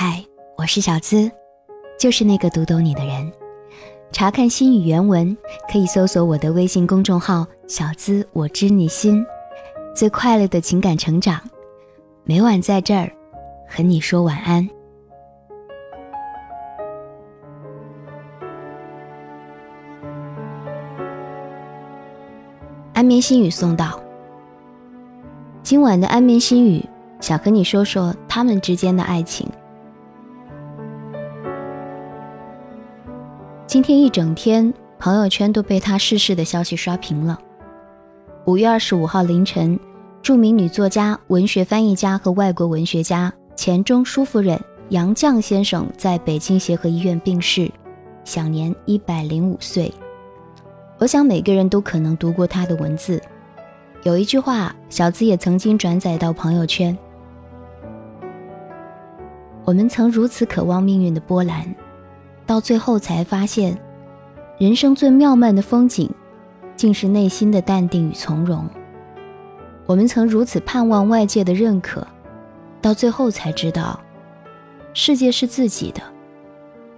嗨，我是小资，就是那个读懂你的人。查看心语原文，可以搜索我的微信公众号“小资我知你心”，最快乐的情感成长，每晚在这儿和你说晚安。安眠心语送到。今晚的安眠心语，想和你说说他们之间的爱情。今天一整天，朋友圈都被他逝世的消息刷屏了。五月二十五号凌晨，著名女作家、文学翻译家和外国文学家钱钟书夫人杨绛先生在北京协和医院病逝，享年一百零五岁。我想每个人都可能读过他的文字，有一句话，小资也曾经转载到朋友圈：我们曾如此渴望命运的波澜。到最后才发现，人生最妙曼的风景，竟是内心的淡定与从容。我们曾如此盼望外界的认可，到最后才知道，世界是自己的，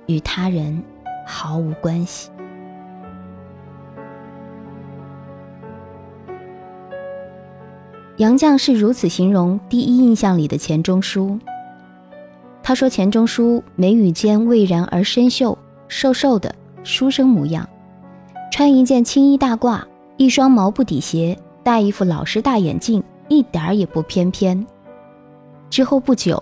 与他人毫无关系。杨绛是如此形容第一印象里的钱钟书。他说：“钱钟书眉宇间蔚然而深秀，瘦瘦的书生模样，穿一件青衣大褂，一双毛布底鞋，戴一副老式大眼镜，一点儿也不翩翩。”之后不久，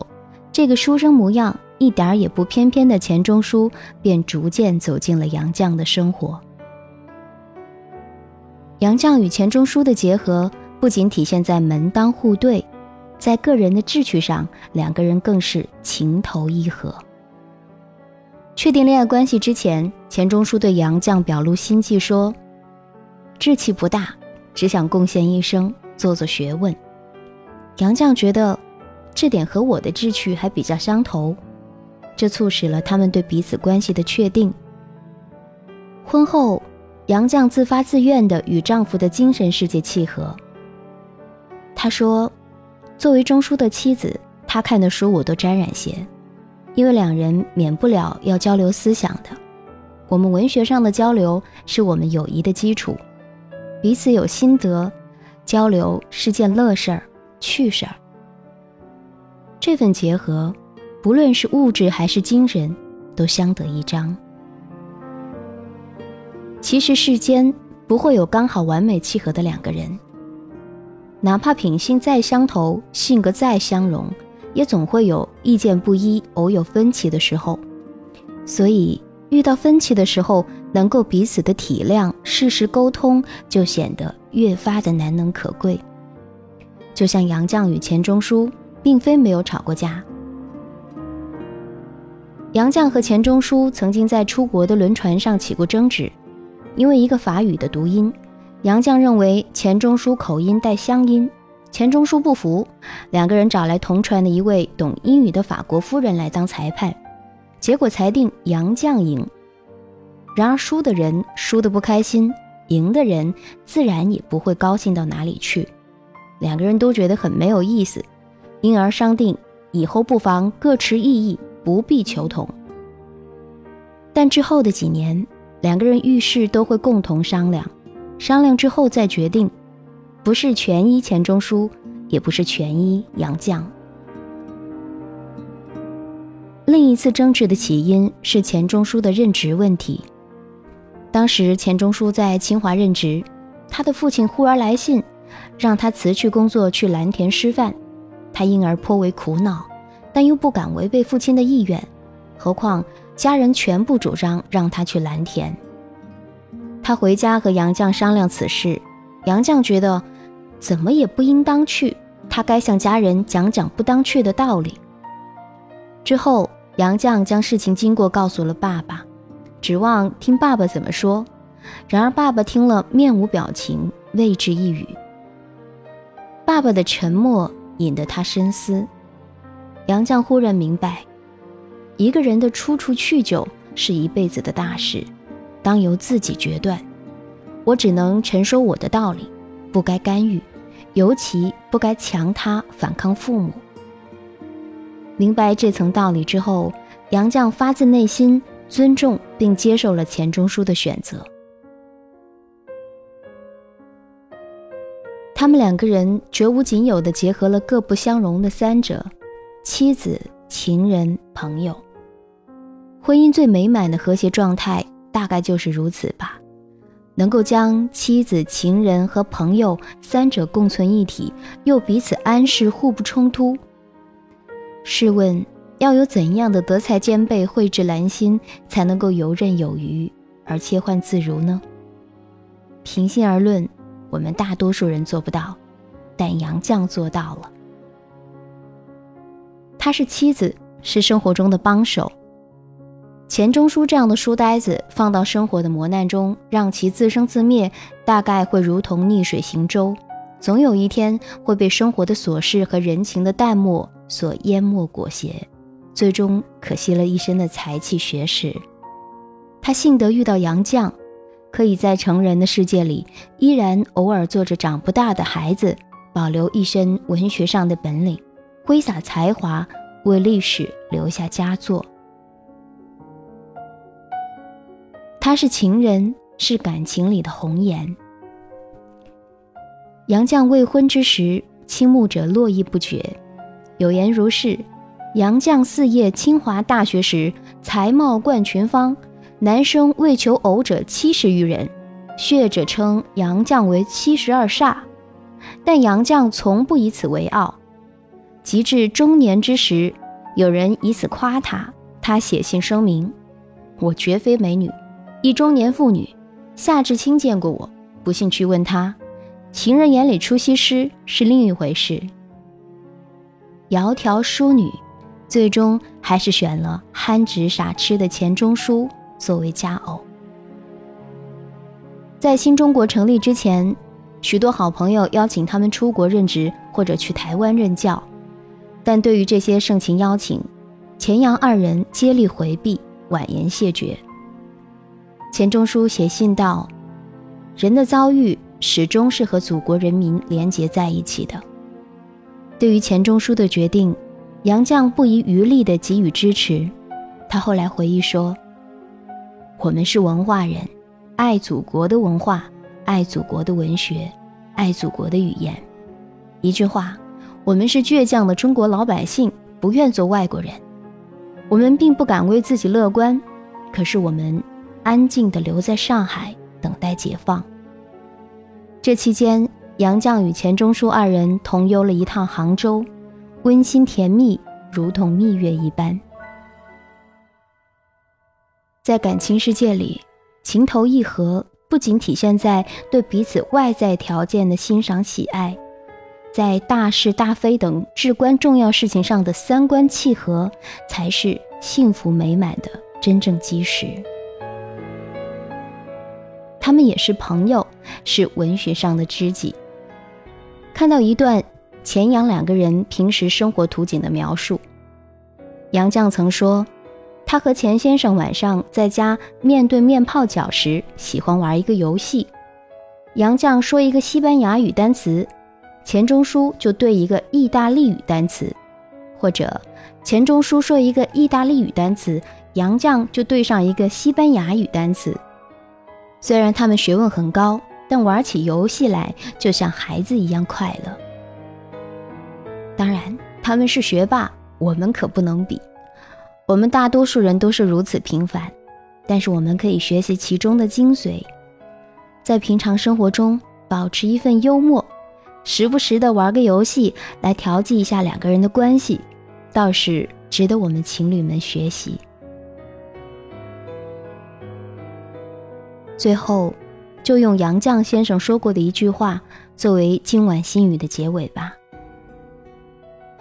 这个书生模样一点儿也不翩翩的钱钟书便逐渐走进了杨绛的生活。杨绛与钱钟书的结合不仅体现在门当户对。在个人的志趣上，两个人更是情投意合。确定恋爱关系之前，钱钟书对杨绛表露心迹说：“志气不大，只想贡献一生，做做学问。”杨绛觉得这点和我的志趣还比较相投，这促使了他们对彼此关系的确定。婚后，杨绛自发自愿地与丈夫的精神世界契合。她说。作为钟书的妻子，他看的书我都沾染些，因为两人免不了要交流思想的。我们文学上的交流是我们友谊的基础，彼此有心得，交流是件乐事儿、趣事儿。这份结合，不论是物质还是精神，都相得益彰。其实世间不会有刚好完美契合的两个人。哪怕品性再相投，性格再相融，也总会有意见不一、偶有分歧的时候。所以，遇到分歧的时候，能够彼此的体谅、适时沟通，就显得越发的难能可贵。就像杨绛与钱钟书，并非没有吵过架。杨绛和钱钟书曾经在出国的轮船上起过争执，因为一个法语的读音。杨绛认为钱钟书口音带乡音，钱钟书不服，两个人找来同船的一位懂英语的法国夫人来当裁判，结果裁定杨绛赢。然而输的人输得不开心，赢的人自然也不会高兴到哪里去，两个人都觉得很没有意思，因而商定以后不妨各持异议，不必求同。但之后的几年，两个人遇事都会共同商量。商量之后再决定，不是全依钱钟书，也不是全依杨绛。另一次争执的起因是钱钟书的任职问题。当时钱钟书在清华任职，他的父亲忽而来信，让他辞去工作去蓝田师范，他因而颇为苦恼，但又不敢违背父亲的意愿，何况家人全部主张让他去蓝田。他回家和杨绛商量此事，杨绛觉得怎么也不应当去，他该向家人讲讲不当去的道理。之后，杨绛将事情经过告诉了爸爸，指望听爸爸怎么说。然而爸爸听了面无表情，未置一语。爸爸的沉默引得他深思。杨绛忽然明白，一个人的出处去就，是一辈子的大事。当由自己决断，我只能陈说我的道理，不该干预，尤其不该强他反抗父母。明白这层道理之后，杨绛发自内心尊重并接受了钱钟书的选择。他们两个人绝无仅有的结合了各不相容的三者：妻子、情人、朋友。婚姻最美满的和谐状态，大概就是如此吧。能够将妻子、情人和朋友三者共存一体，又彼此安适、互不冲突。试问，要有怎样的德才兼备、蕙质兰心，才能够游刃有余而切换自如呢？平心而论。我们大多数人做不到，但杨绛做到了。他是妻子，是生活中的帮手。钱钟书这样的书呆子，放到生活的磨难中，让其自生自灭，大概会如同逆水行舟，总有一天会被生活的琐事和人情的淡漠所淹没裹挟，最终可惜了一身的才气学识。他幸得遇到杨绛。可以在成人的世界里，依然偶尔做着长不大的孩子，保留一身文学上的本领，挥洒才华，为历史留下佳作。他是情人，是感情里的红颜。杨绛未婚之时，倾慕者络绎不绝。有言如是：杨绛四叶清华大学时，才貌冠群芳。男生为求偶者七十余人，学者称杨绛为七十二煞，但杨绛从不以此为傲。及至中年之时，有人以此夸他，他写信声明：“我绝非美女，一中年妇女。夏志清见过我，不信去问他。情人眼里出西施是另一回事。”窈窕淑女，最终还是选了憨直傻痴的钱钟书。作为佳偶，在新中国成立之前，许多好朋友邀请他们出国任职或者去台湾任教，但对于这些盛情邀请，钱杨二人接力回避，婉言谢绝。钱钟书写信道：“人的遭遇始终是和祖国人民连结在一起的。”对于钱钟书的决定，杨绛不遗余力地给予支持。他后来回忆说。我们是文化人，爱祖国的文化，爱祖国的文学，爱祖国的语言。一句话，我们是倔强的中国老百姓，不愿做外国人。我们并不敢为自己乐观，可是我们安静地留在上海，等待解放。这期间，杨绛与钱钟书二人同游了一趟杭州，温馨甜蜜，如同蜜月一般。在感情世界里，情投意合不仅体现在对彼此外在条件的欣赏喜爱，在大是大非等至关重要事情上的三观契合，才是幸福美满的真正基石。他们也是朋友，是文学上的知己。看到一段钱杨两个人平时生活图景的描述，杨绛曾说。他和钱先生晚上在家面对面泡脚时，喜欢玩一个游戏。杨绛说一个西班牙语单词，钱钟书就对一个意大利语单词；或者钱钟书说一个意大利语单词，杨绛就对上一个西班牙语单词。虽然他们学问很高，但玩起游戏来就像孩子一样快乐。当然，他们是学霸，我们可不能比。我们大多数人都是如此平凡，但是我们可以学习其中的精髓，在平常生活中保持一份幽默，时不时的玩个游戏来调剂一下两个人的关系，倒是值得我们情侣们学习。最后，就用杨绛先生说过的一句话作为今晚心语的结尾吧：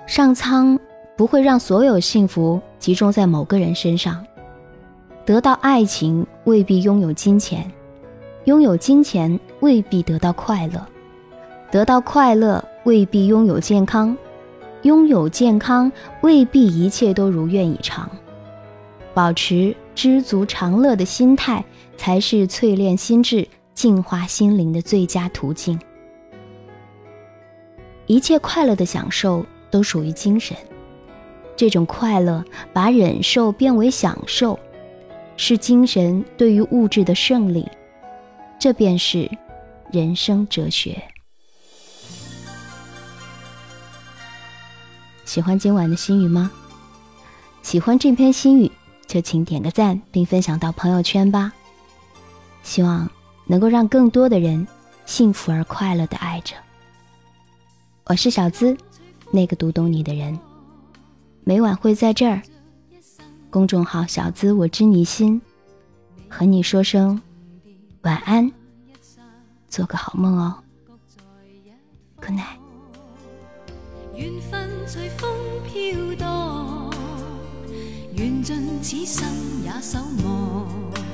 上苍。不会让所有幸福集中在某个人身上。得到爱情未必拥有金钱，拥有金钱未必得到快乐，得到快乐未必拥有健康，拥有健康未必一切都如愿以偿。保持知足常乐的心态，才是淬炼心智、净化心灵的最佳途径。一切快乐的享受都属于精神。这种快乐把忍受变为享受，是精神对于物质的胜利。这便是人生哲学。喜欢今晚的心语吗？喜欢这篇心语，就请点个赞并分享到朋友圈吧。希望能够让更多的人幸福而快乐的爱着。我是小资，那个读懂你的人。每晚会在这儿，公众号“小资我知你心”，和你说声晚安，做个好梦哦。Good night。缘分随风飘荡，缘尽此生也守望。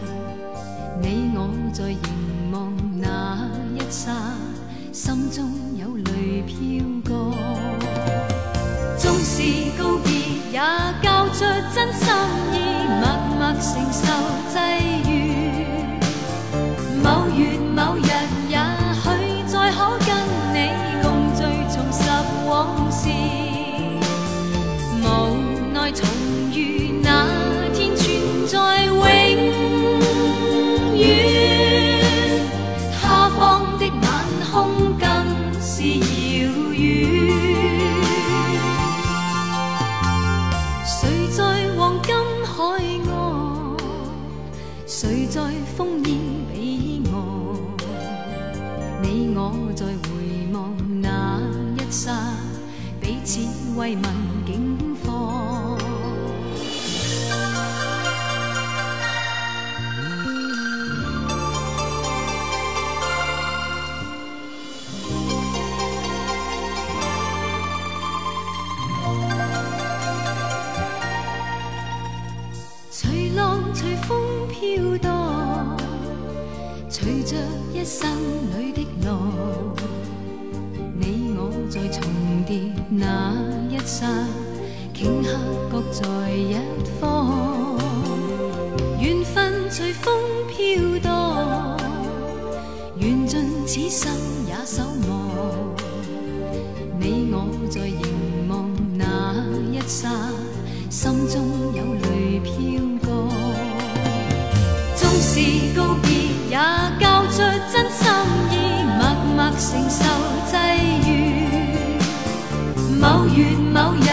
你我在凝望那一刹，心中有泪飘过。纵是告别，也交出真心意，默默承受际遇。空更是遥远。谁在黄金海岸？谁在烽烟彼岸？你我在回望那一刹，彼此慰问一方。缘分随风飘荡，缘尽此生也守望。你我在凝望那一刹，心中有泪飘过。纵是告别，也交出真心意，默默承受际遇。某月某日，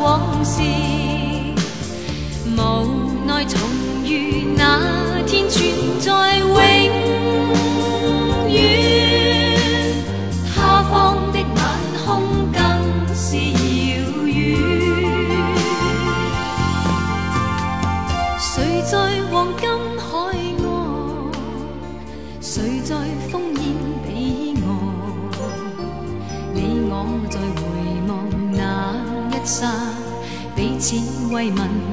往事。无奈重遇那天，存在问。